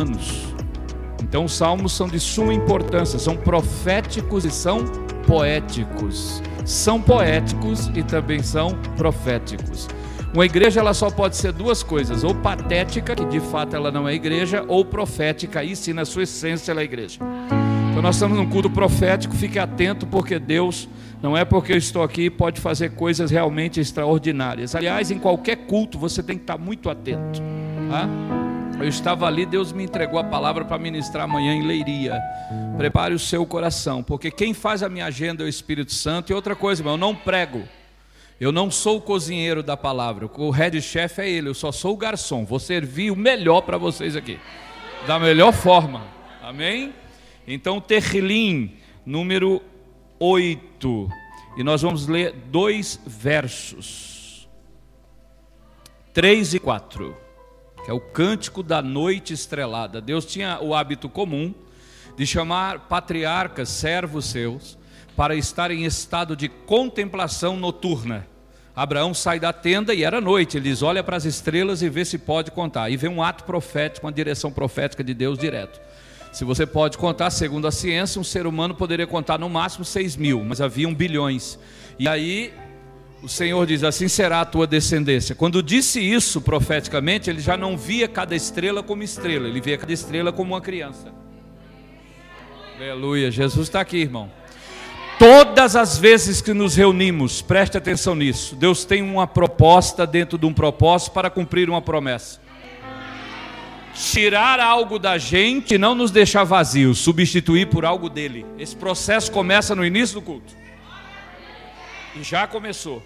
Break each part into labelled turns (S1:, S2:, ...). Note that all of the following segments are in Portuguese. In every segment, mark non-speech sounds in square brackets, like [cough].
S1: humanos. Então, os salmos são de suma importância, são proféticos e são poéticos. São poéticos e também são proféticos. Uma igreja ela só pode ser duas coisas, ou patética, que de fato ela não é igreja, ou profética, aí sim na sua essência ela é igreja. Então nós estamos num culto profético, fique atento porque Deus não é porque eu estou aqui pode fazer coisas realmente extraordinárias. Aliás, em qualquer culto você tem que estar muito atento. Tá? Eu estava ali, Deus me entregou a palavra para ministrar amanhã em Leiria. Prepare o seu coração, porque quem faz a minha agenda é o Espírito Santo. E outra coisa, irmão, eu não prego. Eu não sou o cozinheiro da palavra. O head chef é ele, eu só sou o garçom. Vou servir o melhor para vocês aqui. Da melhor forma. Amém? Então, Terrilim, número 8. E nós vamos ler dois versos. 3 e 4 que é o cântico da noite estrelada. Deus tinha o hábito comum de chamar patriarcas, servos seus, para estar em estado de contemplação noturna. Abraão sai da tenda e era noite, ele diz: olha para as estrelas e vê se pode contar. E vem um ato profético, uma direção profética de Deus direto. Se você pode contar, segundo a ciência, um ser humano poderia contar no máximo 6 mil, mas haviam bilhões. E aí o Senhor diz: Assim será a tua descendência. Quando disse isso profeticamente, ele já não via cada estrela como estrela, ele via cada estrela como uma criança. Aleluia, Jesus está aqui, irmão. Todas as vezes que nos reunimos, preste atenção nisso. Deus tem uma proposta dentro de um propósito para cumprir uma promessa. Tirar algo da gente e não nos deixar vazios, substituir por algo dele. Esse processo começa no início do culto. E já começou.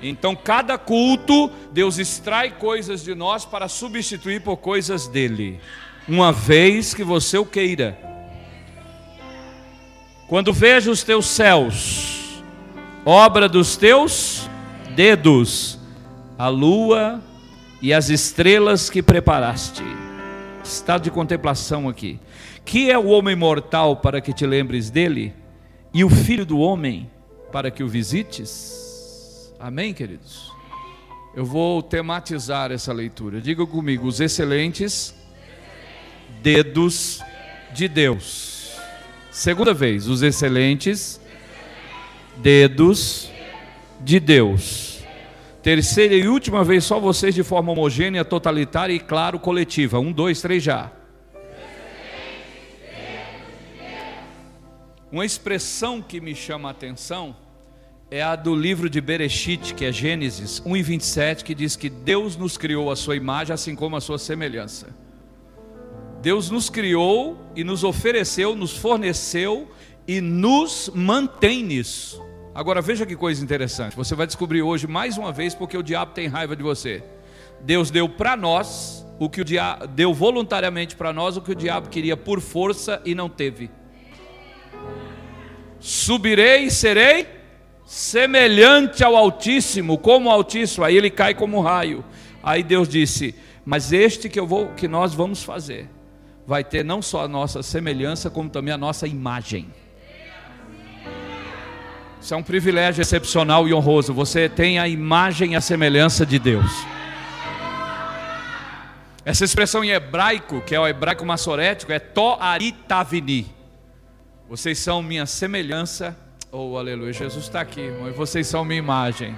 S1: Então, cada culto, Deus extrai coisas de nós para substituir por coisas dele, uma vez que você o queira. Quando vejo os teus céus, obra dos teus dedos, a lua e as estrelas que preparaste. Estado de contemplação aqui. Que é o homem mortal para que te lembres dele, e o filho do homem para que o visites. Amém, queridos? Eu vou tematizar essa leitura. Diga comigo: os excelentes dedos de Deus. Segunda vez, os excelentes dedos de Deus. Terceira e última vez, só vocês de forma homogênea, totalitária e, claro, coletiva. Um, dois, três já. Uma expressão que me chama a atenção é a do livro de Bereshit, que é Gênesis 1 e 27, que diz que Deus nos criou a sua imagem, assim como a sua semelhança. Deus nos criou e nos ofereceu, nos forneceu e nos mantém nisso. Agora veja que coisa interessante. Você vai descobrir hoje mais uma vez porque o diabo tem raiva de você. Deus deu para nós o que o diabo deu voluntariamente para nós o que o diabo queria por força e não teve. Subirei e serei semelhante ao Altíssimo, como o Altíssimo. Aí ele cai como um raio. Aí Deus disse: "Mas este que eu vou que nós vamos fazer vai ter não só a nossa semelhança, como também a nossa imagem." Isso é um privilégio excepcional e honroso. Você tem a imagem e a semelhança de Deus. Essa expressão em hebraico, que é o hebraico massorético, é toaritavini. Vocês são minha semelhança. Oh, aleluia. Jesus está aqui, irmão. E vocês são minha imagem.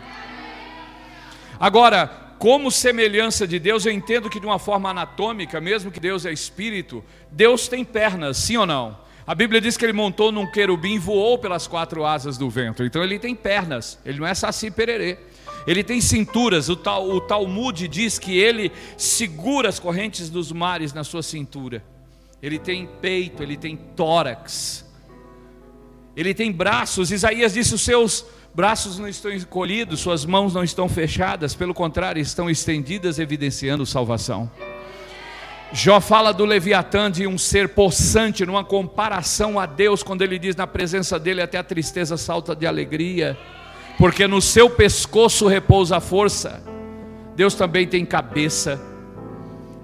S1: Agora, como semelhança de Deus, eu entendo que de uma forma anatômica, mesmo que Deus é espírito, Deus tem pernas, sim ou não? A Bíblia diz que ele montou num querubim e voou pelas quatro asas do vento. Então ele tem pernas, ele não é saci pererê. Ele tem cinturas, o, tal, o Talmud diz que ele segura as correntes dos mares na sua cintura. Ele tem peito, ele tem tórax. Ele tem braços, Isaías disse: os seus braços não estão encolhidos, suas mãos não estão fechadas, pelo contrário, estão estendidas, evidenciando salvação. Jó fala do Leviatã de um ser possante, numa comparação a Deus, quando ele diz na presença dele até a tristeza salta de alegria, porque no seu pescoço repousa a força. Deus também tem cabeça.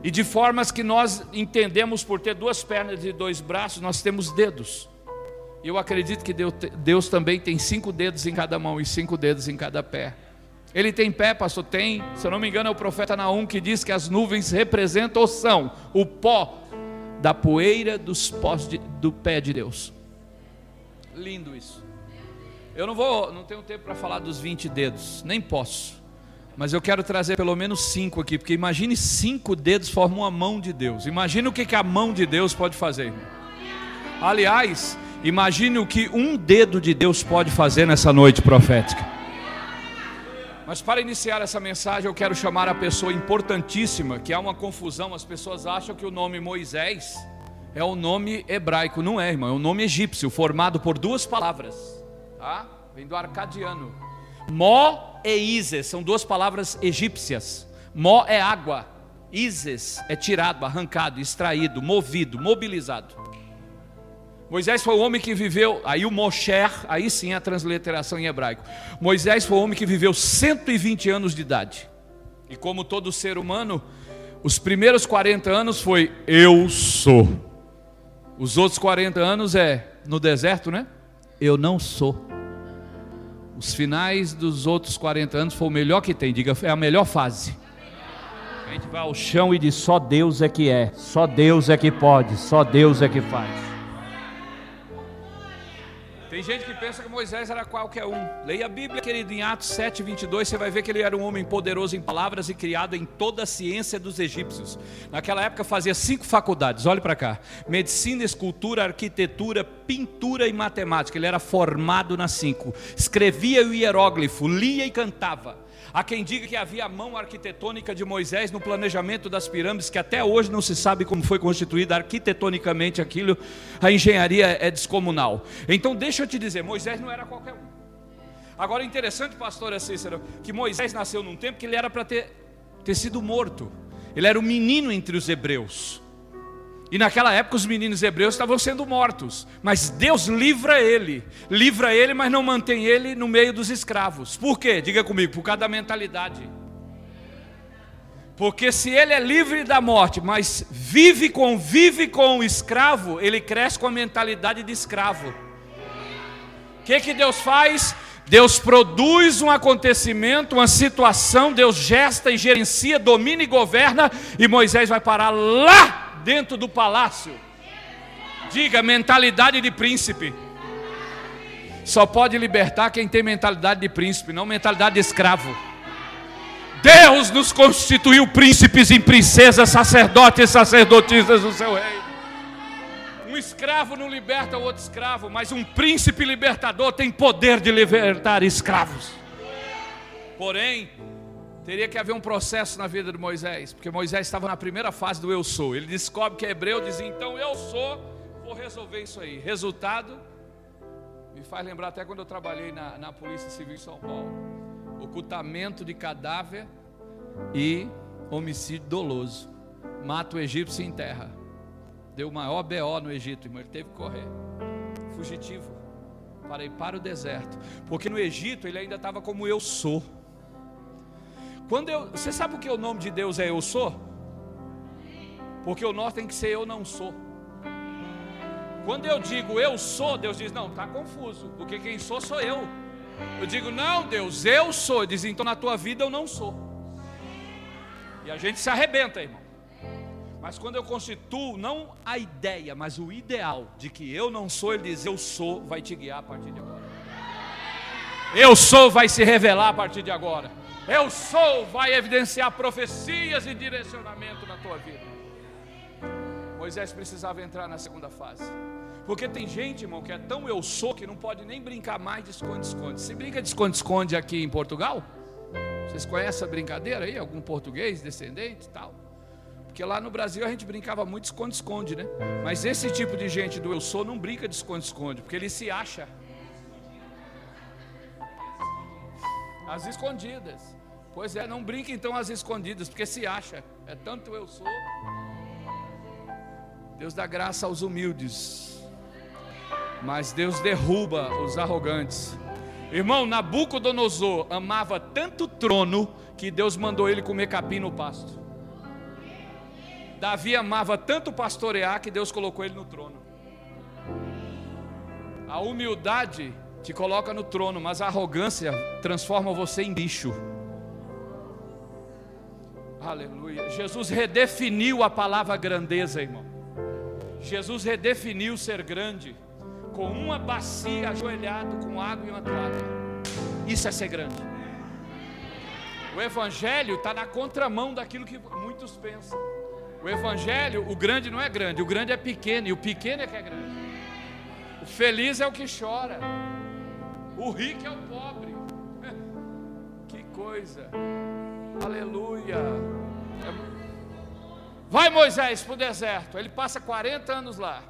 S1: E de formas que nós entendemos por ter duas pernas e dois braços, nós temos dedos. Eu acredito que Deus, Deus também tem cinco dedos em cada mão e cinco dedos em cada pé. Ele tem pé, pastor? Tem. Se eu não me engano, é o profeta Naum que diz que as nuvens representam ou são o pó da poeira dos pós de, do pé de Deus. Lindo isso. Eu não vou, não tenho tempo para falar dos 20 dedos, nem posso. Mas eu quero trazer pelo menos cinco aqui, porque imagine cinco dedos formam a mão de Deus. Imagine o que, que a mão de Deus pode fazer. Aliás, imagine o que um dedo de Deus pode fazer nessa noite profética. Mas para iniciar essa mensagem, eu quero chamar a pessoa importantíssima, que há uma confusão, as pessoas acham que o nome Moisés é o nome hebraico, não é, irmão, é um nome egípcio, formado por duas palavras, tá? Vem do arcadiano. Mó e Ises são duas palavras egípcias. Mó é água, Ises é tirado, arrancado, extraído, movido, mobilizado. Moisés foi o homem que viveu, aí o Mosher, aí sim a transliteração em hebraico. Moisés foi o homem que viveu 120 anos de idade. E como todo ser humano, os primeiros 40 anos foi eu sou. Os outros 40 anos é no deserto, né? Eu não sou. Os finais dos outros 40 anos foi o melhor que tem, diga, é a melhor fase. A gente vai ao chão e diz: só Deus é que é, só Deus é que pode, só Deus é que faz. Gente que pensa que Moisés era qualquer um. Leia a Bíblia, querido, em Atos 7, 22, você vai ver que ele era um homem poderoso em palavras e criado em toda a ciência dos egípcios. Naquela época fazia cinco faculdades, olhe para cá: medicina, escultura, arquitetura, pintura e matemática. Ele era formado nas cinco. Escrevia o hieróglifo, lia e cantava. Há quem diga que havia a mão arquitetônica de Moisés no planejamento das pirâmides, que até hoje não se sabe como foi constituída arquitetonicamente aquilo, a engenharia é descomunal. Então, deixa eu te dizer: Moisés não era qualquer um. Agora, interessante, pastor Cícero, que Moisés nasceu num tempo que ele era para ter, ter sido morto, ele era o menino entre os hebreus. E naquela época os meninos hebreus estavam sendo mortos, mas Deus livra ele, livra ele, mas não mantém ele no meio dos escravos. Por quê? Diga comigo, por causa da mentalidade. Porque se ele é livre da morte, mas vive, convive com o escravo, ele cresce com a mentalidade de escravo. O que, que Deus faz? Deus produz um acontecimento, uma situação, Deus gesta e gerencia, domina e governa, e Moisés vai parar lá dentro do palácio. Diga, mentalidade de príncipe. Só pode libertar quem tem mentalidade de príncipe, não mentalidade de escravo. Deus nos constituiu príncipes e princesas, sacerdotes e sacerdotisas do seu reino. Um escravo não liberta o outro escravo, mas um príncipe libertador tem poder de libertar escravos. Porém, Teria que haver um processo na vida de Moisés, porque Moisés estava na primeira fase do eu sou. Ele descobre que é hebreu, diz então eu sou, vou resolver isso aí. Resultado, me faz lembrar até quando eu trabalhei na, na Polícia Civil em São Paulo: ocultamento de cadáver e homicídio doloso. Mata o egípcio em terra. Deu maior BO no Egito, irmão. Ele teve que correr. Fugitivo. Para ir para o deserto. Porque no Egito ele ainda estava como eu sou. Quando eu, você sabe o que o nome de Deus é eu sou? Porque o nosso tem que ser eu não sou. Quando eu digo eu sou, Deus diz: não, está confuso, porque quem sou sou eu. Eu digo: não, Deus, eu sou. Ele diz: então na tua vida eu não sou. E a gente se arrebenta, irmão. Mas quando eu constituo não a ideia, mas o ideal de que eu não sou, ele diz: eu sou, vai te guiar a partir de agora. Eu sou, vai se revelar a partir de agora. Eu sou, vai evidenciar profecias e direcionamento na tua vida. Moisés precisava entrar na segunda fase. Porque tem gente, irmão, que é tão eu sou que não pode nem brincar mais de esconde-esconde. Se brinca de esconde-esconde aqui em Portugal? Vocês conhecem a brincadeira aí? Algum português, descendente e tal? Porque lá no Brasil a gente brincava muito de esconde-esconde, né? Mas esse tipo de gente do eu sou não brinca de esconde-esconde, porque ele se acha. As escondidas. Pois é, não brinque então às escondidas, porque se acha, é tanto eu sou. Deus dá graça aos humildes, mas Deus derruba os arrogantes. Irmão, Nabucodonosor amava tanto o trono que Deus mandou ele comer capim no pasto. Davi amava tanto pastorear que Deus colocou ele no trono. A humildade te coloca no trono, mas a arrogância transforma você em bicho. Aleluia. Jesus redefiniu a palavra grandeza, irmão. Jesus redefiniu ser grande com uma bacia ajoelhado com água e uma toalha. Isso é ser grande. O Evangelho está na contramão daquilo que muitos pensam. O Evangelho, o grande não é grande, o grande é pequeno, e o pequeno é que é grande. O feliz é o que chora, o rico é o pobre. [laughs] Que coisa, aleluia. Vai Moisés para o deserto. Ele passa 40 anos lá,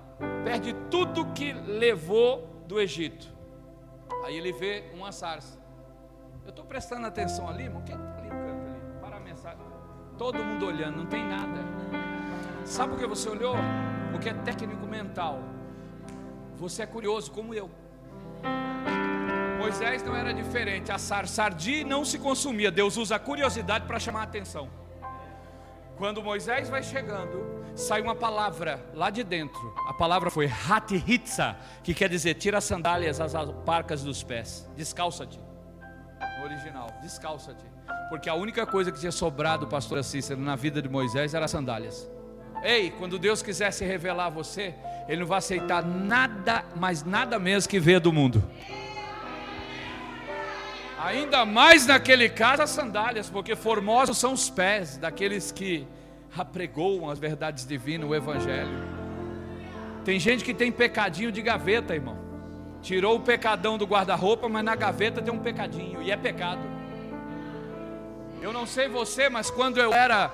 S1: perde tudo que levou do Egito. Aí ele vê uma sarça. Eu estou prestando atenção ali, irmão. Quem está ali no canto ali? Para a mensagem. Todo mundo olhando, não tem nada. Sabe por que você olhou? Porque é técnico mental. Você é curioso como eu. Moisés não era diferente. A e não se consumia. Deus usa a curiosidade para chamar a atenção. Quando Moisés vai chegando, sai uma palavra lá de dentro. A palavra foi hatihitza, que quer dizer tira as sandálias, as parcas dos pés. Descalça-te. No original, descalça-te. Porque a única coisa que tinha sobrado, pastor Cícero, na vida de Moisés era sandálias. Ei, quando Deus quiser se revelar a você, Ele não vai aceitar nada, mas nada mesmo que veio do mundo. Ainda mais naquele caso as sandálias, porque formosos são os pés daqueles que apregoam as verdades divinas, o Evangelho. Tem gente que tem pecadinho de gaveta, irmão. Tirou o pecadão do guarda-roupa, mas na gaveta tem um pecadinho, e é pecado. Eu não sei você, mas quando eu era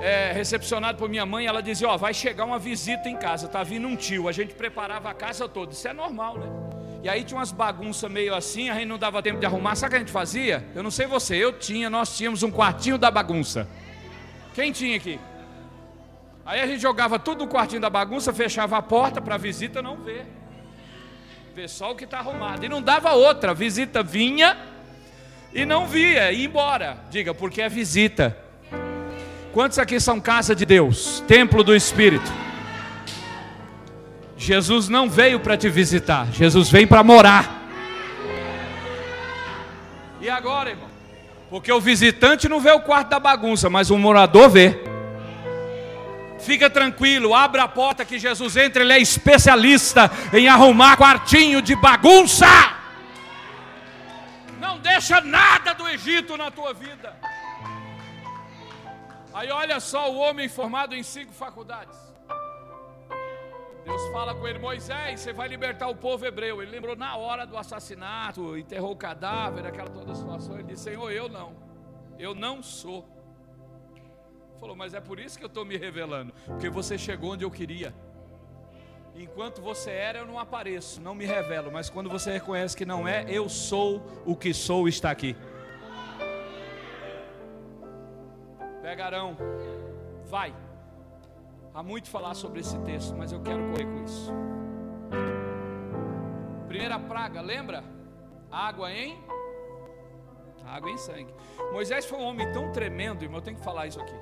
S1: é, recepcionado por minha mãe, ela dizia: Ó, vai chegar uma visita em casa, tá vindo um tio. A gente preparava a casa toda, isso é normal, né? E aí tinha umas bagunças meio assim, a gente não dava tempo de arrumar. Sabe o que a gente fazia? Eu não sei você, eu tinha, nós tínhamos um quartinho da bagunça. Quem tinha aqui? Aí a gente jogava tudo no quartinho da bagunça, fechava a porta para a visita não ver. Ver só o que está arrumado. E não dava outra. A visita vinha e não via, ia embora. Diga, porque é visita. Quantos aqui são casa de Deus? Templo do Espírito. Jesus não veio para te visitar, Jesus veio para morar. E agora, irmão? Porque o visitante não vê o quarto da bagunça, mas o morador vê. Fica tranquilo, abra a porta que Jesus entra, ele é especialista em arrumar quartinho de bagunça. Não deixa nada do Egito na tua vida. Aí olha só o homem formado em cinco faculdades. Deus fala com ele, Moisés, você vai libertar o povo hebreu. Ele lembrou na hora do assassinato, enterrou o cadáver, aquela toda a situação. Ele disse, Senhor, eu não, eu não sou. Falou, mas é por isso que eu estou me revelando, porque você chegou onde eu queria. Enquanto você era, eu não apareço, não me revelo, mas quando você reconhece que não é, eu sou o que sou está aqui. Pegarão, vai. Há muito falar sobre esse texto, mas eu quero correr com isso. Primeira praga, lembra? Água em água em sangue. Moisés foi um homem tão tremendo, irmão, eu tenho que falar isso aqui.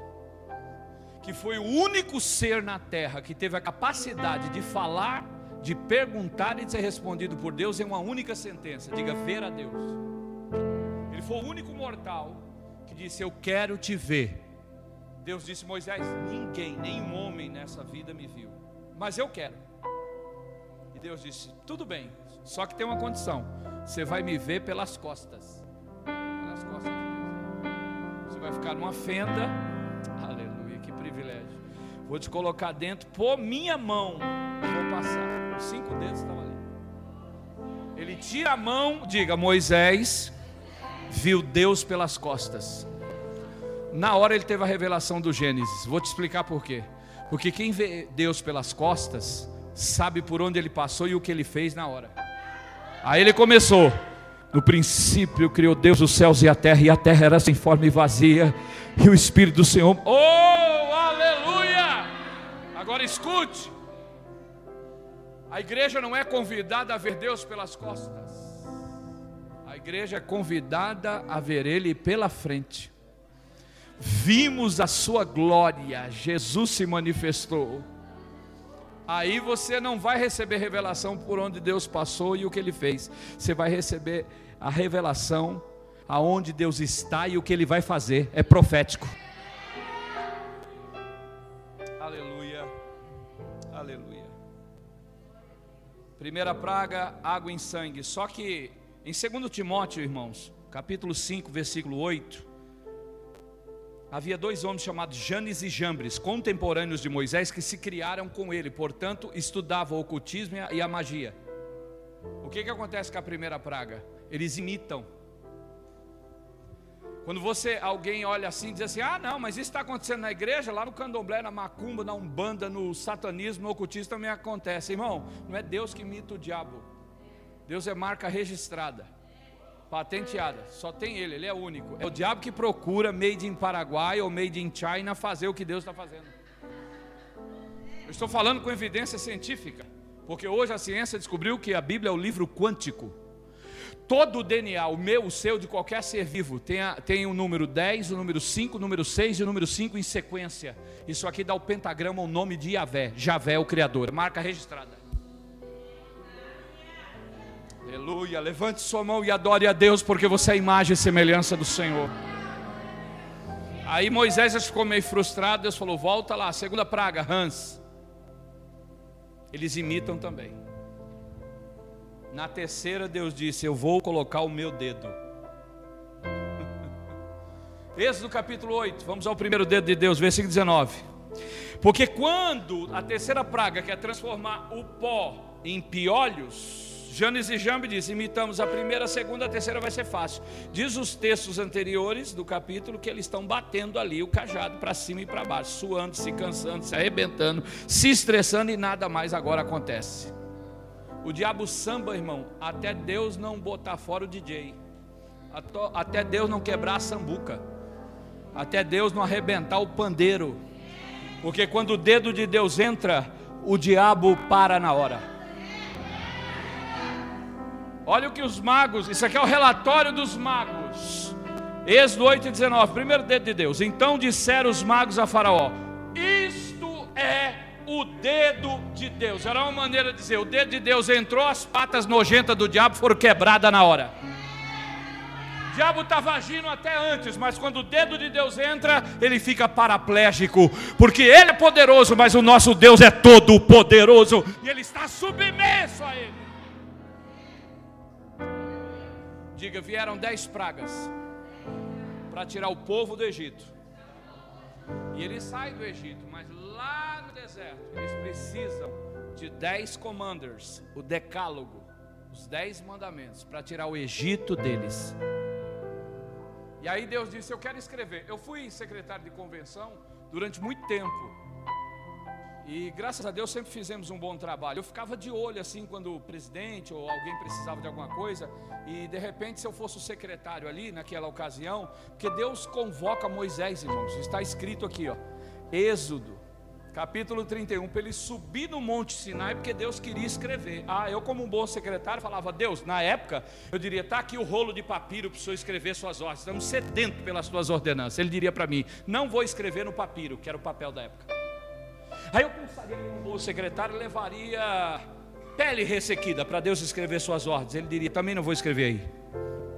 S1: Que foi o único ser na terra que teve a capacidade de falar, de perguntar e de ser respondido por Deus em uma única sentença. Diga, ver a Deus. Ele foi o único mortal que disse: Eu quero te ver. Deus disse: Moisés, ninguém, nenhum homem nessa vida me viu, mas eu quero. E Deus disse: Tudo bem, só que tem uma condição: você vai me ver pelas costas. Pelas costas de Deus. Você vai ficar numa fenda. Aleluia, que privilégio. Vou te colocar dentro, por minha mão, vou passar. Os cinco dedos estavam ali. Ele tira a mão, diga: Moisés viu Deus pelas costas. Na hora ele teve a revelação do Gênesis. Vou te explicar por quê. Porque quem vê Deus pelas costas, sabe por onde ele passou e o que ele fez na hora. Aí ele começou. No princípio criou Deus os céus e a terra, e a terra era sem forma e vazia, e o Espírito do Senhor. Oh, aleluia! Agora escute. A igreja não é convidada a ver Deus pelas costas. A igreja é convidada a ver Ele pela frente vimos a sua glória, Jesus se manifestou. Aí você não vai receber revelação por onde Deus passou e o que ele fez. Você vai receber a revelação aonde Deus está e o que ele vai fazer. É profético. Aleluia. Aleluia. Primeira praga, água em sangue. Só que em 2 Timóteo, irmãos, capítulo 5, versículo 8, havia dois homens chamados Janes e Jambres, contemporâneos de Moisés, que se criaram com ele, portanto, estudavam o ocultismo e a magia. O que, que acontece com a primeira praga? Eles imitam. Quando você, alguém olha assim e diz assim: ah, não, mas isso está acontecendo na igreja, lá no candomblé, na macumba, na umbanda, no satanismo, no ocultismo também acontece. Irmão, não é Deus que imita o diabo. Deus é marca registrada, patenteada. Só tem ele, ele é único. É o diabo que procura, made in Paraguai ou made in China, fazer o que Deus está fazendo. Eu estou falando com evidência científica, porque hoje a ciência descobriu que a Bíblia é o livro quântico. Todo o DNA, o meu, o seu, de qualquer ser vivo, tem, a, tem o número 10, o número 5, o número 6 e o número 5 em sequência. Isso aqui dá o pentagrama, o nome de Yahvé. Javé, o Criador. Marca registrada. Aleluia. Levante sua mão e adore a Deus, porque você é a imagem e semelhança do Senhor. Aí Moisés ficou meio frustrado. Deus falou: Volta lá, segunda praga, Hans. Eles imitam também. Na terceira, Deus disse: Eu vou colocar o meu dedo. [laughs] Êxodo capítulo 8, vamos ao primeiro dedo de Deus, versículo 19. Porque quando a terceira praga quer transformar o pó em piolhos, Janes e Jambe diz: imitamos a primeira, a segunda, a terceira vai ser fácil. Diz os textos anteriores do capítulo que eles estão batendo ali o cajado para cima e para baixo, suando, se cansando, se arrebentando, se estressando e nada mais agora acontece. O diabo samba, irmão, até Deus não botar fora o DJ, até Deus não quebrar a sambuca, até Deus não arrebentar o pandeiro, porque quando o dedo de Deus entra, o diabo para na hora. Olha o que os magos, isso aqui é o relatório dos magos. Êxodo 8 e 19, primeiro dedo de Deus. Então disseram os magos a Faraó: Isto é o dedo de Deus. Era uma maneira de dizer: o dedo de Deus entrou, as patas nojentas do diabo foram quebradas na hora. O diabo estava agindo até antes, mas quando o dedo de Deus entra, ele fica paraplégico, porque ele é poderoso, mas o nosso Deus é todo poderoso e ele está submisso a ele. Diga, vieram dez pragas para tirar o povo do Egito. E ele sai do Egito, mas lá no deserto eles precisam de dez commanders, o decálogo, os dez mandamentos, para tirar o Egito deles. E aí Deus disse: Eu quero escrever. Eu fui secretário de convenção durante muito tempo. E graças a Deus sempre fizemos um bom trabalho. Eu ficava de olho assim quando o presidente ou alguém precisava de alguma coisa, e de repente, se eu fosse o secretário ali naquela ocasião, porque Deus convoca Moisés, irmãos, está escrito aqui, ó, Êxodo, capítulo 31, para ele subir no Monte Sinai, porque Deus queria escrever. Ah, eu, como um bom secretário, falava, Deus, na época, eu diria, está aqui o rolo de papiro para o senhor escrever suas ordens, estamos sedentos pelas suas ordenanças. Ele diria para mim, não vou escrever no papiro, que era o papel da época. Aí eu pensaria que o secretário levaria pele ressequida para Deus escrever suas ordens. Ele diria: também não vou escrever aí.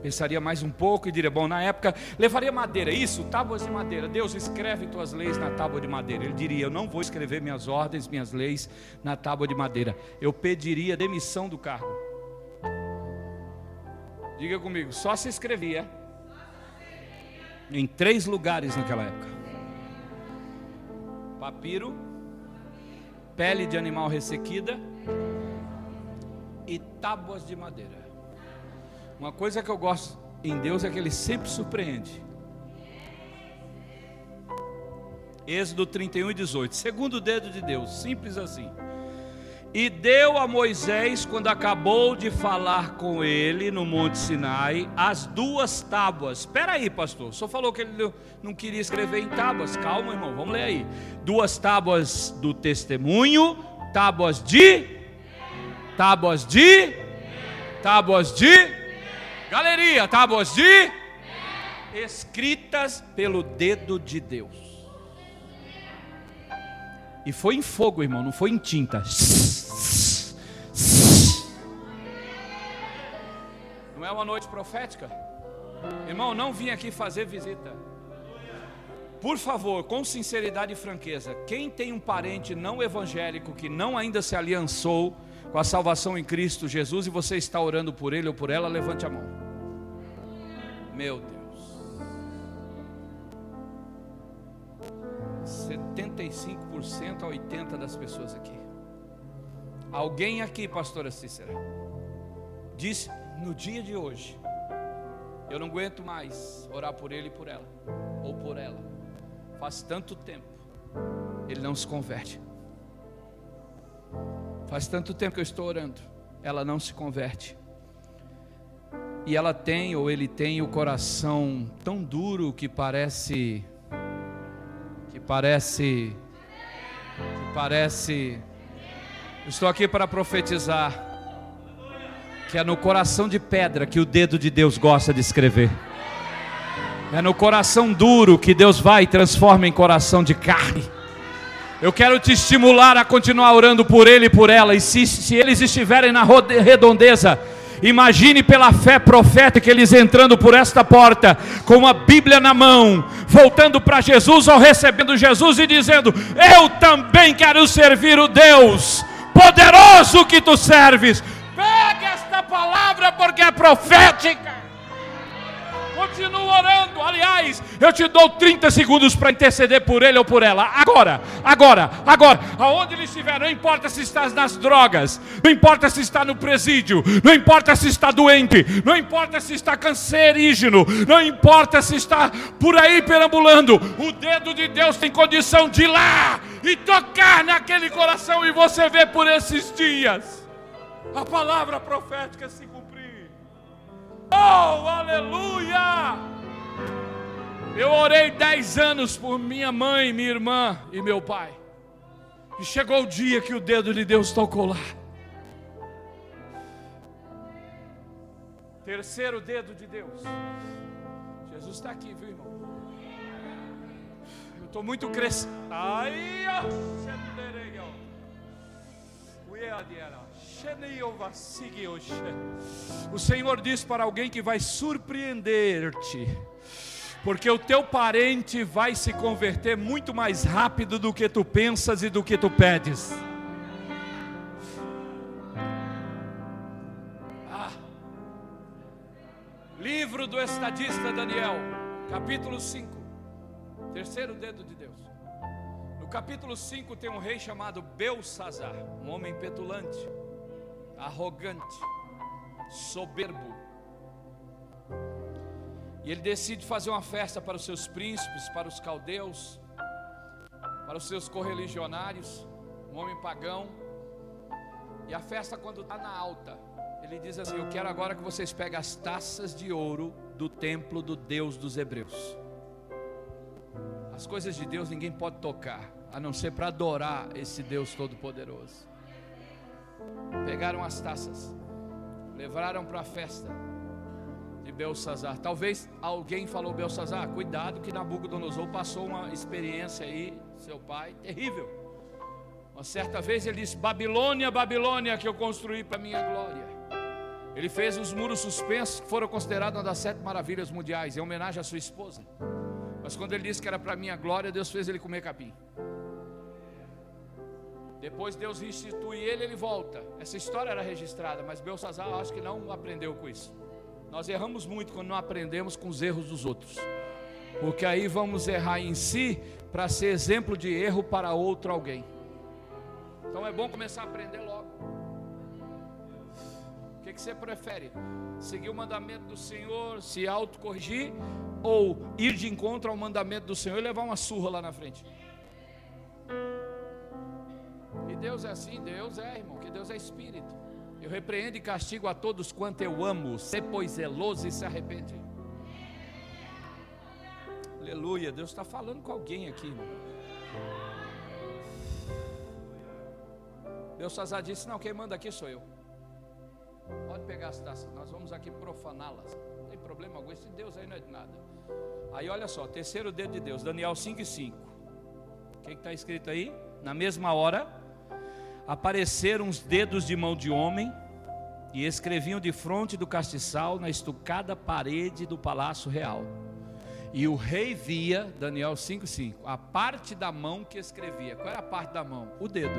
S1: Pensaria mais um pouco e diria: bom, na época levaria madeira, isso, tábuas de madeira. Deus escreve tuas leis na tábua de madeira. Ele diria: eu não vou escrever minhas ordens, minhas leis na tábua de madeira. Eu pediria demissão do cargo. Diga comigo, só se escrevia em três lugares naquela época: papiro pele de animal ressequida e tábuas de madeira. Uma coisa que eu gosto em Deus é que Ele sempre surpreende. Êxodo 31 e 18. Segundo o dedo de Deus, simples assim e deu a Moisés, quando acabou de falar com ele no Monte Sinai, as duas tábuas. Espera aí, pastor. Só falou que ele não queria escrever em tábuas. Calma, irmão. Vamos ler aí. Duas tábuas do testemunho, tábuas de tábuas de tábuas de galeria, tábuas de escritas pelo dedo de Deus. E foi em fogo, irmão, não foi em tinta. É uma noite profética? Irmão, não vim aqui fazer visita. Por favor, com sinceridade e franqueza, quem tem um parente não evangélico que não ainda se aliançou com a salvação em Cristo Jesus e você está orando por ele ou por ela, levante a mão. Meu Deus. 75% a 80% das pessoas aqui. Alguém aqui, pastora Cícera, disse no dia de hoje: Eu não aguento mais orar por ele e por ela, ou por ela. Faz tanto tempo, ele não se converte. Faz tanto tempo que eu estou orando, ela não se converte. E ela tem, ou ele tem, o coração tão duro que parece. que parece. que parece. Estou aqui para profetizar que é no coração de pedra que o dedo de Deus gosta de escrever. É no coração duro que Deus vai e transforma em coração de carne. Eu quero te estimular a continuar orando por ele e por ela. E se, se eles estiverem na redondeza, imagine pela fé profética eles entrando por esta porta, com a Bíblia na mão, voltando para Jesus ou recebendo Jesus e dizendo: Eu também quero servir o Deus poderoso que tu serves. Palavra porque é profética. Continua orando. Aliás, eu te dou 30 segundos para interceder por ele ou por ela. Agora, agora, agora. Aonde ele estiver, não importa se está nas drogas, não importa se está no presídio, não importa se está doente, não importa se está cancerígeno, não importa se está por aí perambulando. O dedo de Deus tem condição de ir lá e tocar naquele coração e você vê por esses dias a palavra profética se Oh, aleluia! Eu orei dez anos por minha mãe, minha irmã e meu pai. E chegou o dia que o dedo de Deus tocou lá. Terceiro dedo de Deus. Jesus está aqui, viu, irmão? Eu estou muito crescido. Aí, ó. O Senhor diz para alguém que vai surpreender-te, porque o teu parente vai se converter muito mais rápido do que tu pensas e do que tu pedes. Ah. Livro do estadista Daniel, capítulo 5, terceiro dedo de Deus. No capítulo 5 tem um rei chamado Belsazar, um homem petulante arrogante, soberbo. E ele decide fazer uma festa para os seus príncipes, para os caldeus, para os seus correligionários, um homem pagão. E a festa, quando está na alta, ele diz assim: Eu quero agora que vocês peguem as taças de ouro do templo do Deus dos Hebreus. As coisas de Deus ninguém pode tocar, a não ser para adorar esse Deus Todo-Poderoso. Pegaram as taças, levaram para a festa de Belsazar. Talvez alguém falou Belsazar, cuidado que Nabucodonosor passou uma experiência aí, seu pai, terrível. Uma certa vez ele disse: Babilônia, Babilônia, que eu construí para minha glória. Ele fez os muros suspensos que foram considerados uma das sete maravilhas mundiais, em homenagem à sua esposa. Mas quando ele disse que era para minha glória, Deus fez ele comer capim. Depois Deus restitui ele, ele volta. Essa história era registrada, mas Belsazar acho que não aprendeu com isso. Nós erramos muito quando não aprendemos com os erros dos outros. Porque aí vamos errar em si para ser exemplo de erro para outro alguém. Então é bom começar a aprender logo. O que, que você prefere? Seguir o mandamento do Senhor, se autocorrigir, ou ir de encontro ao mandamento do Senhor e levar uma surra lá na frente? E Deus é assim, Deus é, irmão, que Deus é espírito. Eu repreendo e castigo a todos quanto eu amo. Se pois zeloso e se arrepende. Aleluia, Deus está falando com alguém aqui, irmão. Deus Sazá disse: Não, quem manda aqui sou eu. Pode pegar as taças, nós vamos aqui profaná-las. Não tem problema algum, esse Deus aí não é de nada. Aí olha só, terceiro dedo de Deus, Daniel 5 e 5. O que está escrito aí? Na mesma hora, apareceram os dedos de mão de homem e escreviam de fronte do castiçal na estucada parede do palácio real. E o rei via, Daniel 5,5, a parte da mão que escrevia. Qual era a parte da mão? O dedo.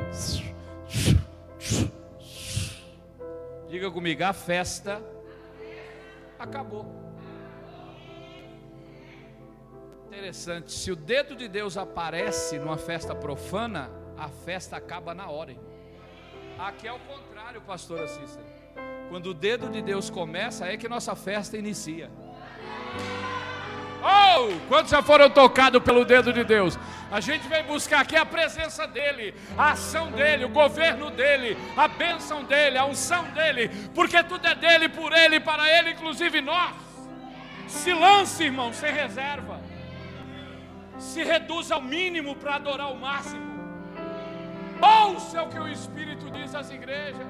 S1: Diga comigo, a festa acabou. Interessante, se o dedo de Deus aparece numa festa profana, a festa acaba na hora. Irmão. Aqui é o contrário, pastora Cícera. Quando o dedo de Deus começa, é que nossa festa inicia. Oh, quantos já foram tocados pelo dedo de Deus? A gente vem buscar aqui a presença dEle, a ação dEle, o governo dEle, a bênção dEle, a unção dEle, porque tudo é dEle, por Ele, para Ele, inclusive nós. Se lance, irmão, sem reserva. Se reduz ao mínimo para adorar o máximo. Ouça o que o Espírito diz às igrejas.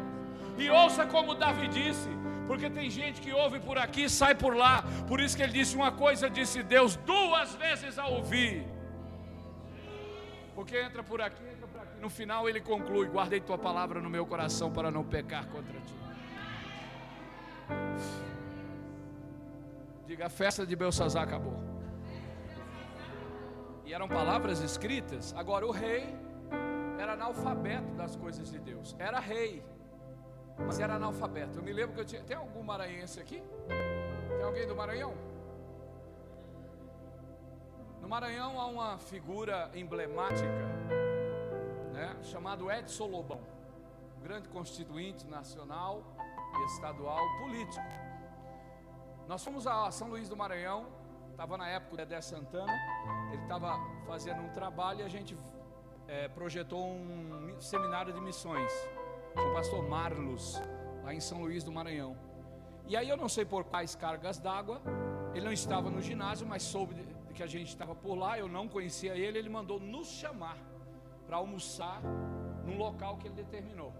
S1: E ouça como Davi disse. Porque tem gente que ouve por aqui e sai por lá. Por isso que ele disse uma coisa, disse Deus duas vezes a ouvir. Porque entra por aqui, entra por aqui. No final ele conclui: Guardei tua palavra no meu coração para não pecar contra ti. Diga, a festa de Belsazar acabou. E eram palavras escritas. Agora o rei era analfabeto das coisas de Deus. Era rei, mas era analfabeto. Eu me lembro que eu tinha. Tem algum maranhense aqui? Tem alguém do Maranhão? No Maranhão há uma figura emblemática, né, chamado Edson Lobão, grande constituinte nacional e estadual político. Nós fomos a São Luís do Maranhão, estava na época do Dedé Santana, ele estava fazendo um trabalho e a gente é, projetou um seminário de missões com o pastor Marlos, lá em São Luís do Maranhão. E aí eu não sei por quais cargas d'água, ele não estava no ginásio, mas soube que a gente estava por lá, eu não conhecia ele, ele mandou nos chamar para almoçar num local que ele determinou.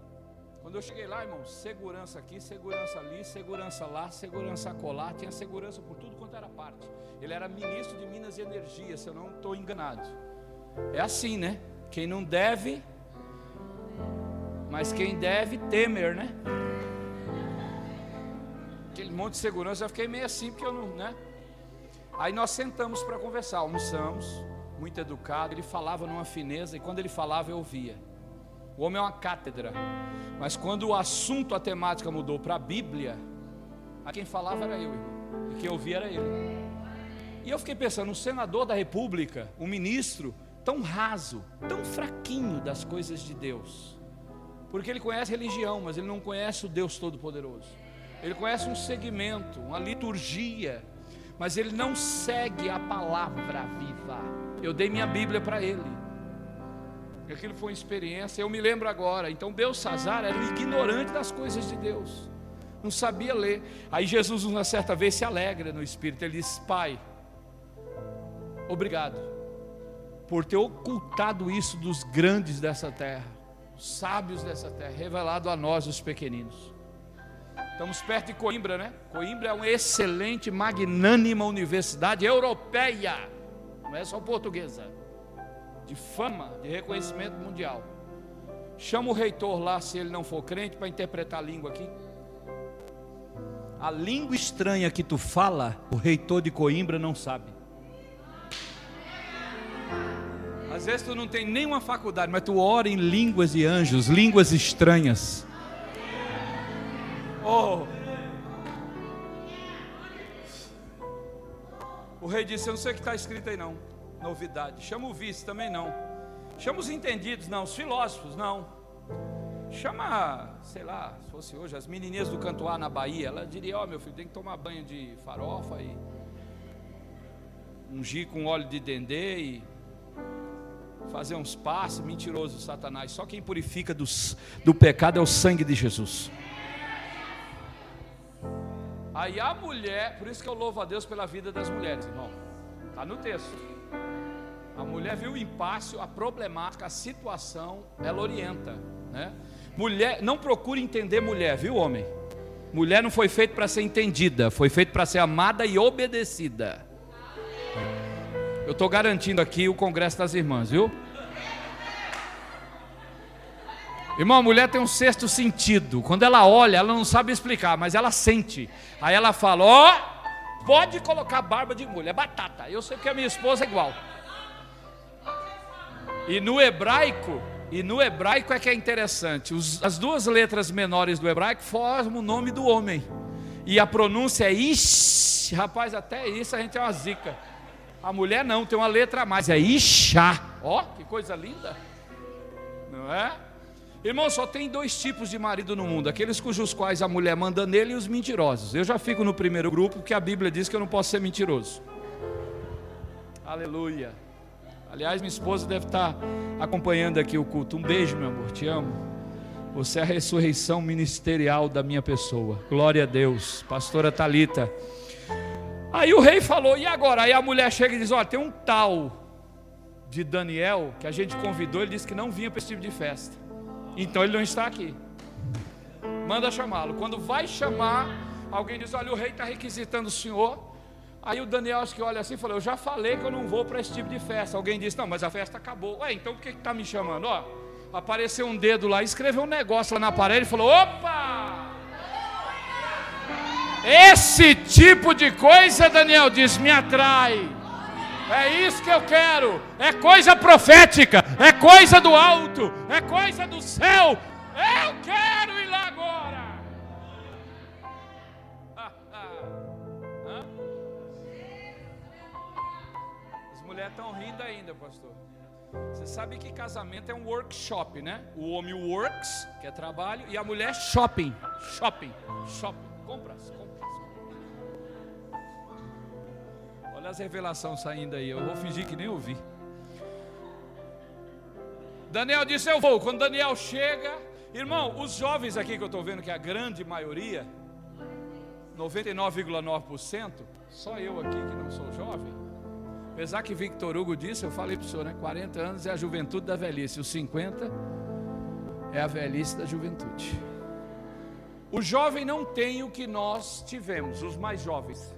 S1: Quando eu cheguei lá, irmão, segurança aqui, segurança ali, segurança lá, segurança colar, tinha segurança por tudo quanto era parte. Ele era ministro de Minas e Energia, se eu não estou enganado. É assim, né? Quem não deve, mas quem deve, temer, né? Aquele monte de segurança, eu fiquei meio assim, porque eu não, né? Aí nós sentamos para conversar, almoçamos, muito educado. Ele falava numa fineza e quando ele falava eu ouvia. O homem é uma cátedra, mas quando o assunto, a temática mudou para a Bíblia, a quem falava era eu, irmão, e quem ouvia era ele. E eu fiquei pensando, um senador da República, um ministro tão raso, tão fraquinho das coisas de Deus, porque ele conhece religião, mas ele não conhece o Deus Todo-Poderoso. Ele conhece um segmento, uma liturgia mas ele não segue a palavra viva. Eu dei minha Bíblia para ele. Aquilo foi uma experiência, eu me lembro agora. Então Belsazar era ignorante das coisas de Deus, não sabia ler. Aí Jesus, uma certa vez, se alegra no espírito. Ele diz: Pai, obrigado por ter ocultado isso dos grandes dessa terra, os sábios dessa terra, revelado a nós, os pequeninos. Estamos perto de Coimbra, né? Coimbra é uma excelente, magnânima universidade europeia, não é só portuguesa, de fama, de reconhecimento mundial. Chama o reitor lá, se ele não for crente, para interpretar a língua aqui. A língua estranha que tu fala, o reitor de Coimbra não sabe. Às vezes tu não tem nenhuma faculdade, mas tu ora em línguas de anjos, línguas estranhas. Oh. O rei disse: Eu não sei o que está escrito aí, não. Novidade. Chama o vice também, não. Chama os entendidos, não. Os filósofos, não. Chama, sei lá, se fosse hoje, as menininhas do Cantuar na Bahia. Ela diria: Ó, oh, meu filho, tem que tomar banho de farofa e ungir com óleo de dendê e fazer uns passos. Mentiroso, Satanás. Só quem purifica dos, do pecado é o sangue de Jesus. Aí a mulher, por isso que eu louvo a Deus pela vida das mulheres, irmão. Está no texto. A mulher viu o impasse, a problemática, a situação, ela orienta, né? Mulher, não procure entender mulher, viu, homem? Mulher não foi feita para ser entendida, foi feita para ser amada e obedecida. Eu estou garantindo aqui o congresso das irmãs, viu? Irmão, a mulher tem um sexto sentido. Quando ela olha, ela não sabe explicar, mas ela sente. Aí ela fala: Ó, oh, pode colocar barba de mulher, é batata. Eu sei que a minha esposa é igual. E no hebraico, E no hebraico é que é interessante. Os, as duas letras menores do hebraico formam o nome do homem. E a pronúncia é Ish. Rapaz, até isso a gente é uma zica. A mulher não, tem uma letra a mais, é Ixá. Ó, que coisa linda. Não é? Irmão, só tem dois tipos de marido no mundo: aqueles cujos quais a mulher manda nele e os mentirosos. Eu já fico no primeiro grupo, porque a Bíblia diz que eu não posso ser mentiroso. Aleluia. Aliás, minha esposa deve estar acompanhando aqui o culto. Um beijo, meu amor, te amo. Você é a ressurreição ministerial da minha pessoa. Glória a Deus. Pastora Talita. Aí o rei falou: "E agora?" Aí a mulher chega e diz: "Olha, tem um tal de Daniel que a gente convidou, ele disse que não vinha para esse tipo de festa. Então ele não está aqui. Manda chamá-lo. Quando vai chamar, alguém diz: Olha, o rei está requisitando o senhor. Aí o Daniel acho que olha assim e fala: Eu já falei que eu não vou para esse tipo de festa. Alguém diz: Não, mas a festa acabou. Ué, então por que está me chamando? Ó, apareceu um dedo lá, escreveu um negócio lá na parede e falou: Opa! Esse tipo de coisa, Daniel diz, me atrai. É isso que eu quero. É coisa profética. É coisa do alto. É coisa do céu. Eu quero ir lá agora. [laughs] As mulheres estão rindo ainda, pastor. Você sabe que casamento é um workshop, né? O homem works, que é trabalho, e a mulher shopping. Shopping. Shopping. Compras, Olha as revelações saindo aí. Eu vou fingir que nem ouvi. Daniel disse: Eu vou. Quando Daniel chega, irmão, os jovens aqui que eu estou vendo, que é a grande maioria, 99,9%, só eu aqui que não sou jovem. Apesar que Victor Hugo disse, eu falei para o senhor, né? 40 anos é a juventude da velhice, os 50 é a velhice da juventude. O jovem não tem o que nós tivemos, os mais jovens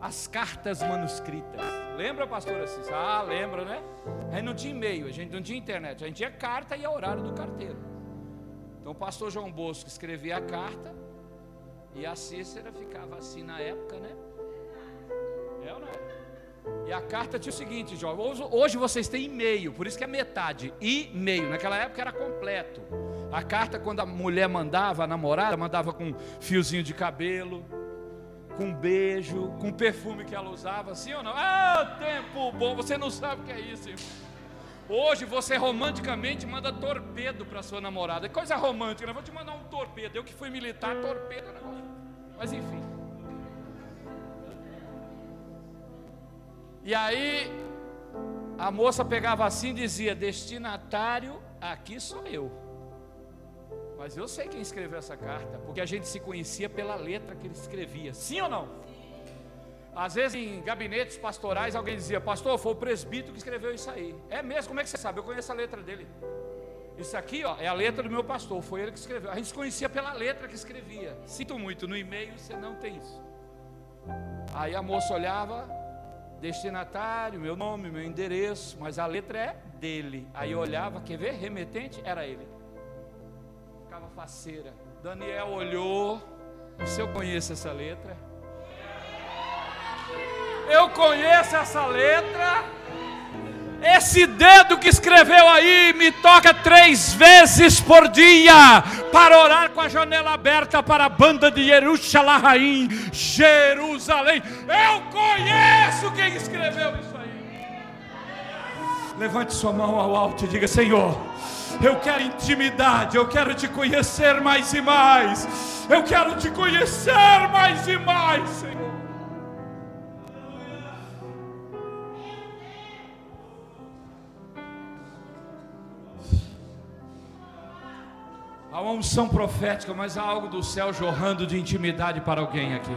S1: as cartas manuscritas. Lembra, pastor Assis? Ah, lembra, né? A gente não tinha e-mail, a gente não tinha internet, a gente tinha carta e a horário do carteiro. Então o pastor João Bosco escrevia a carta e a Cícera ficava assim na época, né? É ou não é? E a carta tinha o seguinte, jovem, hoje, vocês têm e-mail, por isso que é metade, e-mail, naquela época era completo. A carta, quando a mulher mandava, a namorada, mandava com fiozinho de cabelo, com beijo, com perfume que ela usava, sim ou não? Ah, tempo bom, você não sabe o que é isso, irmão. Hoje você romanticamente manda torpedo para sua namorada. É coisa romântica, né? Vou te mandar um torpedo. Eu que fui militar, torpedo é negócio. Mas enfim. E aí a moça pegava assim e dizia: Destinatário, aqui sou eu. Mas eu sei quem escreveu essa carta, porque a gente se conhecia pela letra que ele escrevia. Sim ou não? Às vezes em gabinetes pastorais alguém dizia, pastor, foi o presbítero que escreveu isso aí. É mesmo, como é que você sabe? Eu conheço a letra dele. Isso aqui, ó, é a letra do meu pastor, foi ele que escreveu. A gente se conhecia pela letra que escrevia. Sinto muito, no e-mail você não tem isso. Aí a moça olhava, destinatário, meu nome, meu endereço, mas a letra é dele. Aí olhava, quer ver? Remetente, era ele faceira. Daniel olhou. Se eu conheço essa letra. Eu conheço essa letra. Esse dedo que escreveu aí me toca três vezes por dia para orar com a janela aberta para a banda de Jerusalém, Jerusalém. Eu conheço quem escreveu isso aí. Levante sua mão ao alto e diga: Senhor, eu quero intimidade, eu quero te conhecer mais e mais. Eu quero te conhecer mais e mais, Senhor. Há uma unção profética, mas há algo do céu jorrando de intimidade para alguém aqui.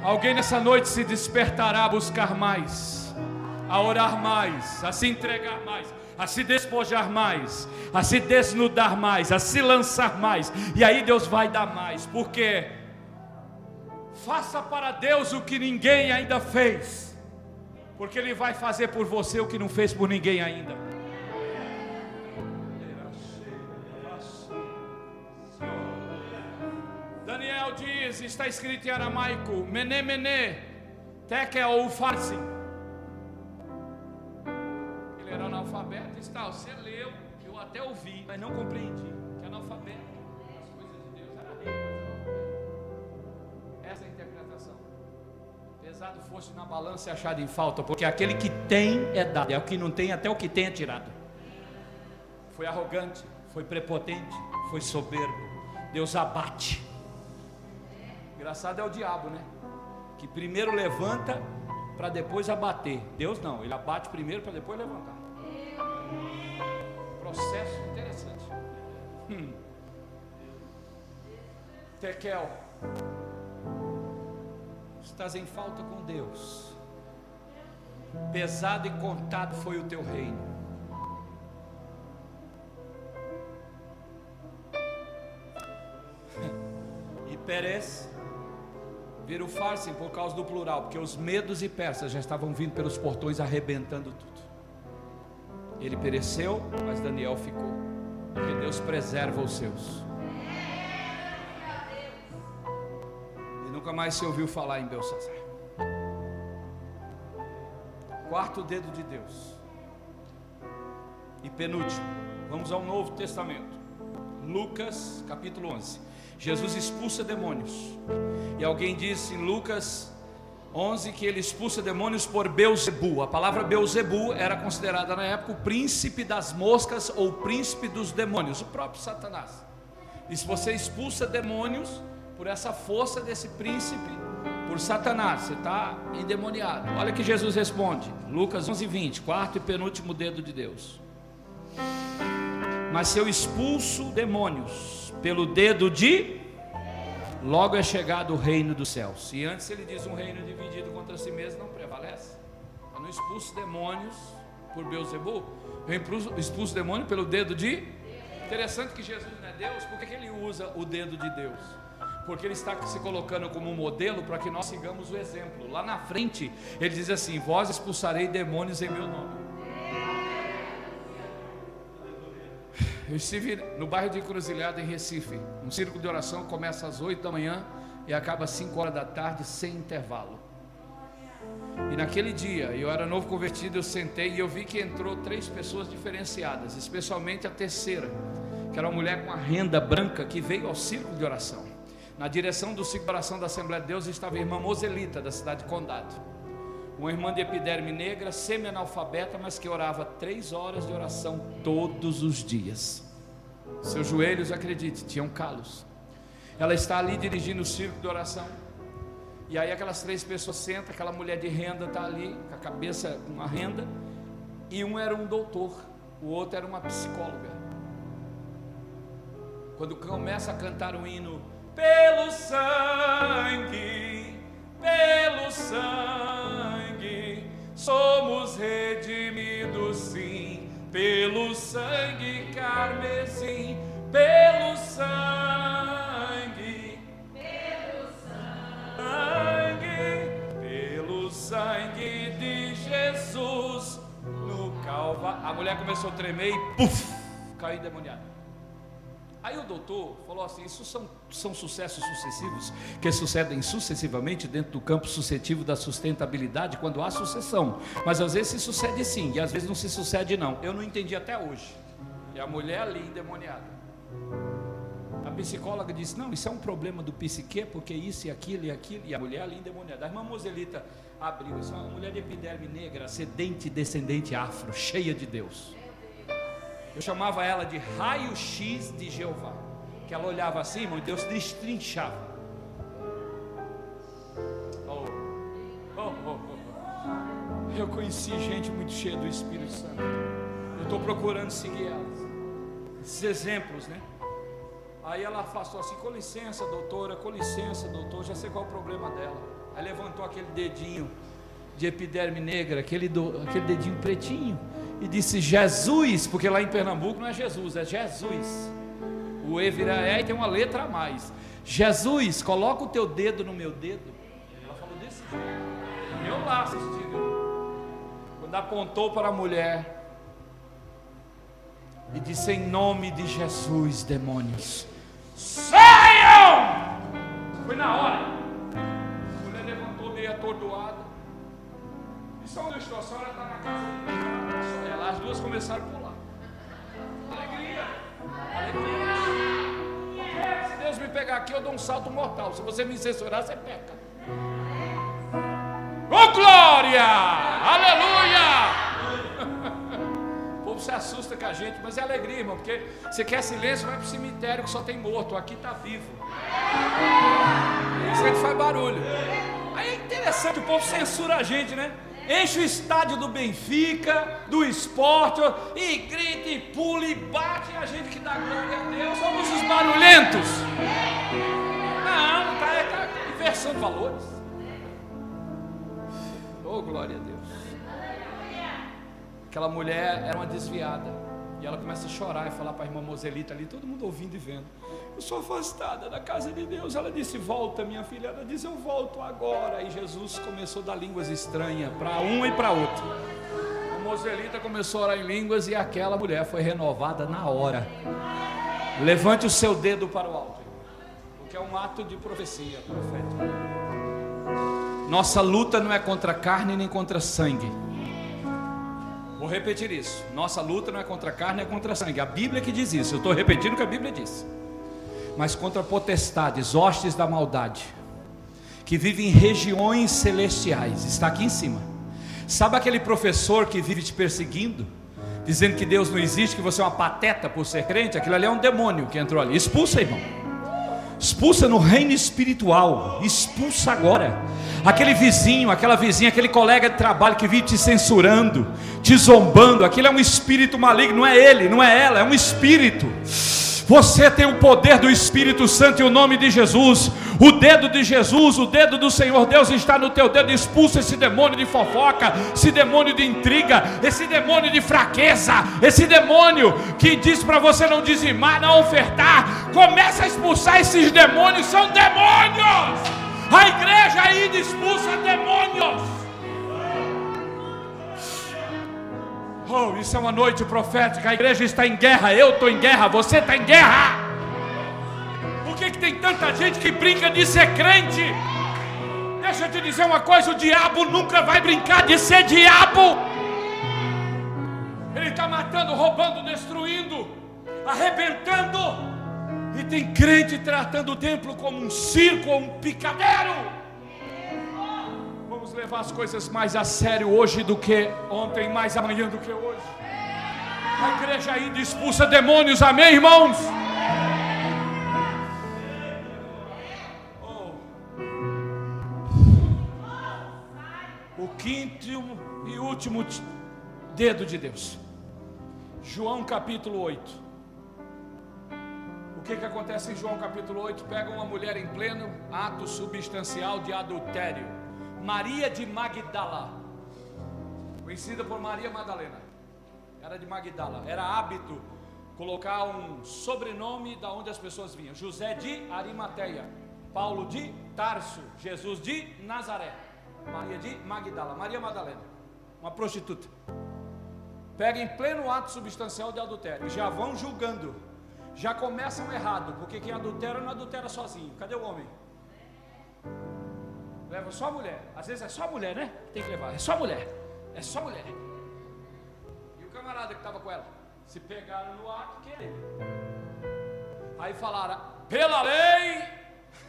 S1: Alguém nessa noite se despertará a buscar mais, a orar mais, a se entregar mais a se despojar mais, a se desnudar mais, a se lançar mais, e aí Deus vai dar mais, porque faça para Deus o que ninguém ainda fez, porque Ele vai fazer por você o que não fez por ninguém ainda. Está escrito em aramaico, mene mene, tekel farsi era analfabeto e tal. Você lê até ouvi, mas não compreendi. Que analfabeto as coisas de Deus era rei, Essa é a interpretação. Pesado fosse na balança e achado em falta, porque aquele que tem é dado, é o que não tem, até o que tem é tirado. Foi arrogante, foi prepotente, foi soberbo. Deus abate. Engraçado é o diabo, né? Que primeiro levanta para depois abater. Deus não, ele abate primeiro para depois levantar. Processo interessante. Hum. Tekel, estás em falta com Deus. Pesado e contado foi o teu reino. [laughs] Pérez vira o por causa do plural, porque os medos e persas já estavam vindo pelos portões arrebentando tudo. Ele pereceu, mas Daniel ficou, porque Deus preserva os seus. E nunca mais se ouviu falar em Belsazar. Quarto dedo de Deus. E penúltimo, vamos ao Novo Testamento. Lucas capítulo 11. Jesus expulsa demônios. E alguém disse em Lucas 11 que ele expulsa demônios por Beuzebu. A palavra Beuzebu era considerada na época o príncipe das moscas ou príncipe dos demônios, o próprio Satanás. E se você expulsa demônios por essa força desse príncipe, por Satanás, você está endemoniado. Olha que Jesus responde, Lucas 11, 20, quarto e penúltimo dedo de Deus. Mas se eu expulso demônios pelo dedo de logo é chegado o reino dos céus. E antes ele diz um reino dividido contra si mesmo não prevalece. Eu não expulso demônios por Beuzebu, eu expulso demônio pelo dedo de. Interessante que Jesus não é Deus, por que, que ele usa o dedo de Deus? Porque ele está se colocando como modelo para que nós sigamos o exemplo. Lá na frente, ele diz assim: Vós expulsarei demônios em meu nome. Eu estive no bairro de Encruzilhada, em Recife. Um círculo de oração começa às 8 da manhã e acaba às 5 horas da tarde, sem intervalo. E naquele dia, eu era novo convertido, eu sentei e eu vi que entrou três pessoas diferenciadas, especialmente a terceira, que era uma mulher com a renda branca que veio ao círculo de oração. Na direção do círculo de oração da Assembleia de Deus estava a irmã Moselita, da cidade de Condado uma irmã de epiderme negra, semi-analfabeta, mas que orava três horas de oração todos os dias. Seus joelhos, acredite, tinham calos. Ela está ali dirigindo o círculo de oração. E aí aquelas três pessoas sentam, aquela mulher de renda está ali, com a cabeça com a renda, e um era um doutor, o outro era uma psicóloga. Quando começa a cantar o hino, pelo sangue, pelo sangue somos redimidos sim, pelo sangue carmesim, pelo sangue, pelo sangue, pelo sangue de Jesus no Calvário. A mulher começou a tremer e puf, caiu endemoniada. Aí o doutor falou assim: isso são, são sucessos sucessivos que sucedem sucessivamente dentro do campo suscetivo da sustentabilidade quando há sucessão. Mas às vezes se sucede sim, e às vezes não se sucede não. Eu não entendi até hoje. E a mulher ali endemoniada. A psicóloga disse: Não, isso é um problema do psique, porque isso e aquilo e aquilo. E a mulher ali endemoniada. A irmã Moselita abriu. Isso é uma mulher de epiderme negra, sedente, descendente afro, cheia de Deus. Eu chamava ela de raio-x de Jeová. Que ela olhava assim, irmão, e Deus destrinchava. Oh. Oh, oh, oh. Eu conheci gente muito cheia do Espírito Santo. Eu estou procurando seguir elas. Esses exemplos, né? Aí ela afastou assim, com licença, doutora, com licença, doutor, já sei qual é o problema dela. Aí levantou aquele dedinho de epiderme negra, aquele, do, aquele dedinho pretinho e disse Jesus, porque lá em Pernambuco não é Jesus, é Jesus. O E vira E e tem uma letra a mais. Jesus, coloca o teu dedo no meu dedo. Ela falou desse jeito. Eu lá assistindo. Quando apontou para a mulher e disse em nome de Jesus, demônios, saiam! Foi na hora. A mulher levantou meio atordoada. Isso é onde eu estou, a senhora está na casa de as duas começaram a pular. Alegria! Alegria! Se Deus me pegar aqui, eu dou um salto mortal. Se você me censurar, você peca. Ô oh, glória! Aleluia! [laughs] O povo se assusta com a gente, mas é alegria, irmão, porque você quer silêncio, vai para o cemitério que só tem morto, aqui está vivo. Isso é aí faz barulho. Aí é interessante, o povo censura a gente, né? Enche o estádio do Benfica, do esporte, e grita, e pula, e bate, e a gente que dá glória a Deus, somos os barulhentos. Não, está tá inversando valores. Oh, glória a Deus. Aquela mulher era uma desviada. E ela começa a chorar e falar para a irmã Moselita ali, todo mundo ouvindo e vendo. Eu sou afastada da casa de Deus. Ela disse: Volta, minha filha. Ela disse: Eu volto agora. E Jesus começou a dar línguas estranhas para um e para outro. A Moselita começou a orar em línguas e aquela mulher foi renovada na hora. Levante o seu dedo para o alto, porque é um ato de profecia profética. Nossa luta não é contra carne nem contra sangue Vou repetir isso. Nossa luta não é contra carne, é contra sangue. A Bíblia que diz isso. Eu estou repetindo o que a Bíblia diz. Mas contra potestades, hostes da maldade, que vivem em regiões celestiais. Está aqui em cima. Sabe aquele professor que vive te perseguindo? Dizendo que Deus não existe, que você é uma pateta por ser crente? Aquilo ali é um demônio que entrou ali. Expulsa, irmão. Expulsa no reino espiritual. Expulsa agora. Aquele vizinho, aquela vizinha, aquele colega de trabalho que vive te censurando, te zombando. Aquilo é um espírito maligno. Não é ele, não é ela, é um espírito. Você tem o poder do Espírito Santo e o nome de Jesus. O dedo de Jesus, o dedo do Senhor Deus está no teu dedo. Expulsa esse demônio de fofoca, esse demônio de intriga, esse demônio de fraqueza, esse demônio que diz para você não dizimar, não ofertar. Começa a expulsar esses demônios, são demônios. A igreja ainda expulsa demônios. Oh, isso é uma noite profética. A igreja está em guerra, eu estou em guerra, você está em guerra. Por que, que tem tanta gente que brinca de ser crente? Deixa eu te dizer uma coisa: o diabo nunca vai brincar de ser diabo. Ele está matando, roubando, destruindo, arrebentando. E tem crente tratando o templo como um circo ou um picadeiro levar as coisas mais a sério hoje do que ontem, mais amanhã do que hoje. A igreja ainda expulsa demônios, amém, irmãos? Oh. O quinto e último dedo de Deus. João capítulo 8. O que, que acontece em João capítulo 8? Pega uma mulher em pleno ato substancial de adultério Maria de Magdala, conhecida por Maria Madalena, era de Magdala, era hábito colocar um sobrenome da onde as pessoas vinham: José de Arimateia, Paulo de Tarso, Jesus de Nazaré, Maria de Magdala, Maria Madalena, uma prostituta. Pega em pleno ato substancial de adultério, já vão julgando, já começam errado, porque quem adultera não adultera sozinho. Cadê o homem? Leva só mulher. Às vezes é só mulher, né? Tem que levar. É só mulher. É só mulher. E o camarada que estava com ela? Se pegaram no ato, que é ele. Aí falaram: pela lei,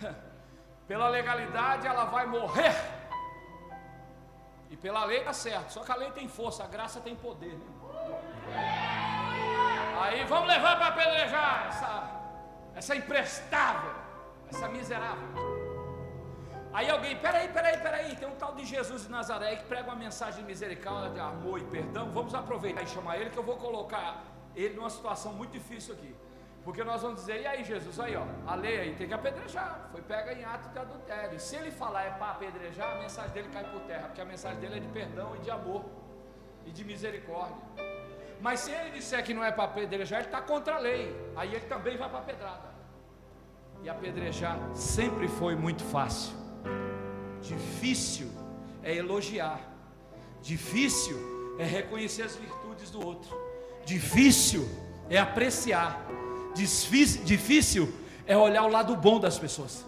S1: [laughs] pela legalidade, ela vai morrer. E pela lei está certo. Só que a lei tem força, a graça tem poder. Né? Aí vamos levar para apedrejar essa, essa imprestável, essa miserável. Aí alguém, peraí, peraí, peraí, tem um tal de Jesus de Nazaré que prega uma mensagem de misericórdia, amor e perdão. Vamos aproveitar e chamar ele, que eu vou colocar ele numa situação muito difícil aqui. Porque nós vamos dizer, e aí Jesus, aí ó, a lei aí tem que apedrejar. Foi pega em ato de adultério. Se ele falar é para apedrejar, a mensagem dele cai por terra, porque a mensagem dele é de perdão e de amor e de misericórdia. Mas se ele disser que não é para apedrejar, ele está contra a lei. Aí ele também vai para a pedrada. E apedrejar sempre foi muito fácil. Difícil é elogiar, difícil é reconhecer as virtudes do outro, difícil é apreciar, difícil é olhar o lado bom das pessoas.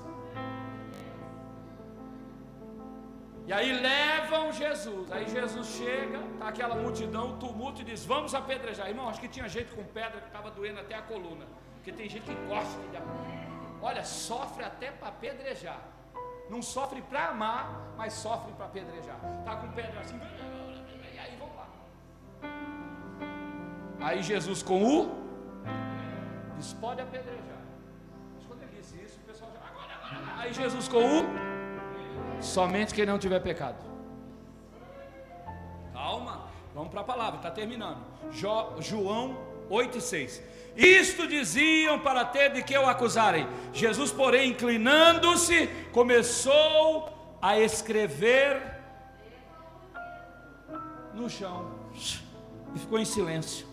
S1: E aí levam Jesus. Aí Jesus chega, tá aquela multidão, tumulto e diz: Vamos apedrejar. Irmão, acho que tinha gente com pedra que estava doendo até a coluna. Porque tem gente que gosta de olha, sofre até para apedrejar. Não sofre para amar, mas sofre para apedrejar. Tá com pedra assim, e aí vamos lá. Aí Jesus com o diz: pode apedrejar. Mas quando ele disse isso, o pessoal já, agora, agora. Aí Jesus com o somente quem não tiver pecado. Calma, vamos para a palavra, está terminando. Jo, João 8 e 6. Isto diziam para ter de que o acusarem. Jesus, porém, inclinando-se, começou a escrever no chão e ficou em silêncio.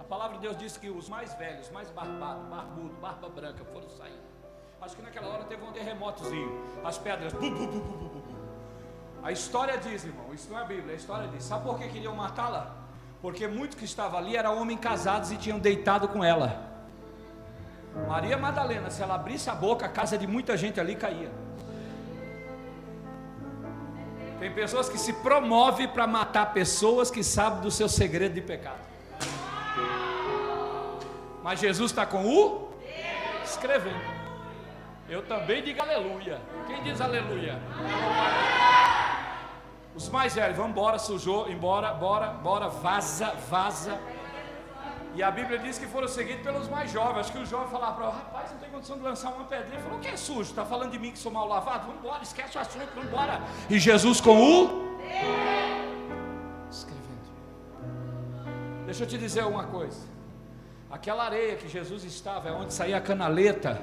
S1: A palavra de Deus diz que os mais velhos, mais barbados, barbudo, barba branca foram sair. Acho que naquela hora teve um terremotozinho. As pedras. Bu, bu, bu, a história diz, irmão, isso não é a Bíblia, a história diz. Sabe por que queriam matá-la? Porque muitos que estavam ali eram homens casados e tinham deitado com ela. Maria Madalena, se ela abrisse a boca, a casa de muita gente ali caía. Tem pessoas que se promovem para matar pessoas que sabem do seu segredo de pecado. Mas Jesus está com o escrevendo. Eu também digo aleluia. Quem diz aleluia? Os mais velhos, vamos embora, sujou, embora, bora, bora, vaza, vaza. E a Bíblia diz que foram seguidos pelos mais jovens. Acho que o jovem falava para o rapaz, não tem condição de lançar uma pedrinha. Ele falou, o que é sujo? Está falando de mim que sou mal lavado? Vamos embora, esquece o assunto, vamos embora. E Jesus com o escrevendo. Deixa eu te dizer uma coisa. Aquela areia que Jesus estava é onde saía a canaleta,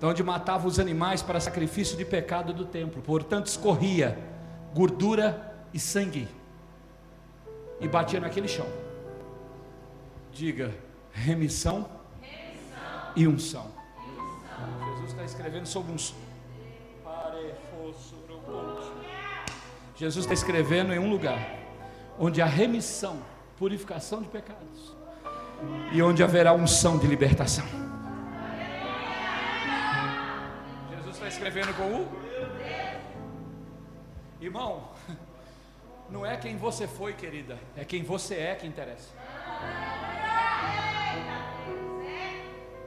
S1: de onde matava os animais para sacrifício de pecado do templo. Portanto, escorria gordura e sangue. E batia naquele chão. Diga, remissão, remissão. e unção. Jesus está escrevendo sobre um. Jesus está escrevendo em um lugar onde há remissão, purificação de pecados e onde haverá unção de libertação. Jesus está escrevendo com o Irmão, não é quem você foi, querida, é quem você é que interessa.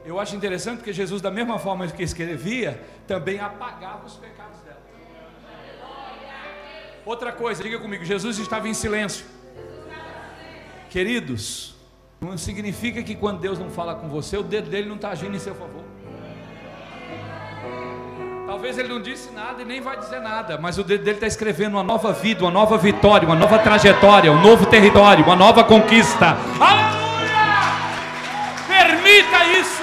S1: Eu acho interessante porque Jesus, da mesma forma que escrevia, também apagava os pecados dela. Outra coisa, diga comigo: Jesus estava em silêncio. Queridos, não significa que quando Deus não fala com você, o dedo dele não está agindo em seu favor. Talvez ele não disse nada e nem vai dizer nada, mas o dedo dele está escrevendo uma nova vida, uma nova vitória, uma nova trajetória, um novo território, uma nova conquista. Aleluia! Permita isso.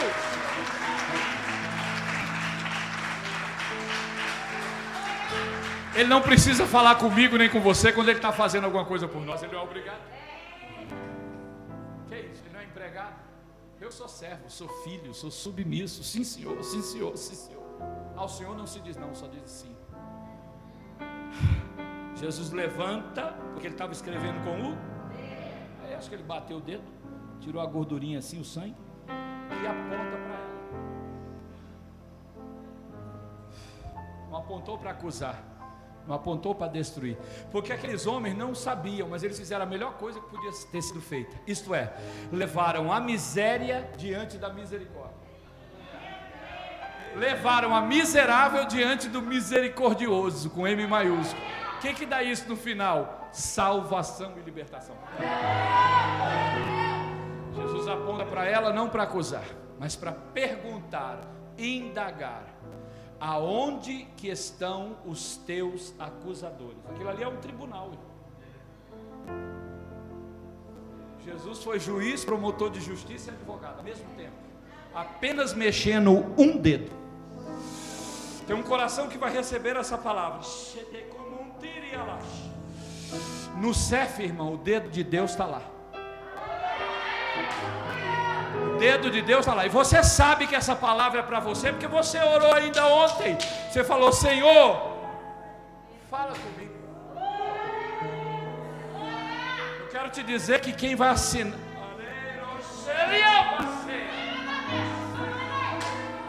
S1: Ele não precisa falar comigo nem com você quando ele está fazendo alguma coisa por nós. Ele é obrigado. Que isso? Ele não é empregado? Eu sou servo, sou filho, sou submisso. Sim, senhor, sim, senhor, sim, senhor. Ao Senhor não se diz não, só diz sim. [sighs] Jesus levanta, porque ele estava escrevendo com o. Aí acho que ele bateu o dedo, tirou a gordurinha assim, o sangue, e aponta para ela. [sighs] Não apontou para acusar, não apontou para destruir, porque aqueles homens não sabiam, mas eles fizeram a melhor coisa que podia ter sido feita, isto é, levaram a miséria diante da misericórdia levaram a miserável diante do misericordioso, com M maiúsculo. O que, que dá isso no final? Salvação e libertação. Jesus aponta para ela não para acusar, mas para perguntar, indagar. Aonde que estão os teus acusadores? Aquilo ali é um tribunal. Jesus foi juiz, promotor de justiça e advogado ao mesmo tempo, apenas mexendo um dedo. Tem um coração que vai receber essa palavra. No CEF, irmão, o dedo de Deus está lá. O dedo de Deus está lá. E você sabe que essa palavra é para você, porque você orou ainda ontem. Você falou, Senhor, fala comigo. Eu quero te dizer que quem vai assinar.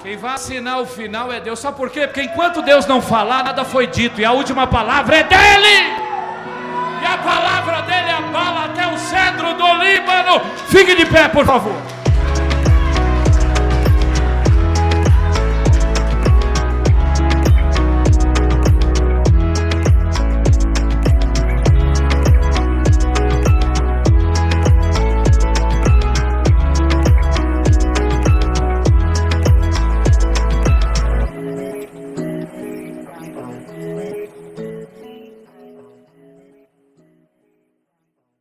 S1: Quem vai assinar o final é Deus. Sabe por quê? Porque enquanto Deus não falar, nada foi dito. E a última palavra é dele. E a palavra dele abala até o cedro do Líbano. Fique de pé, por favor.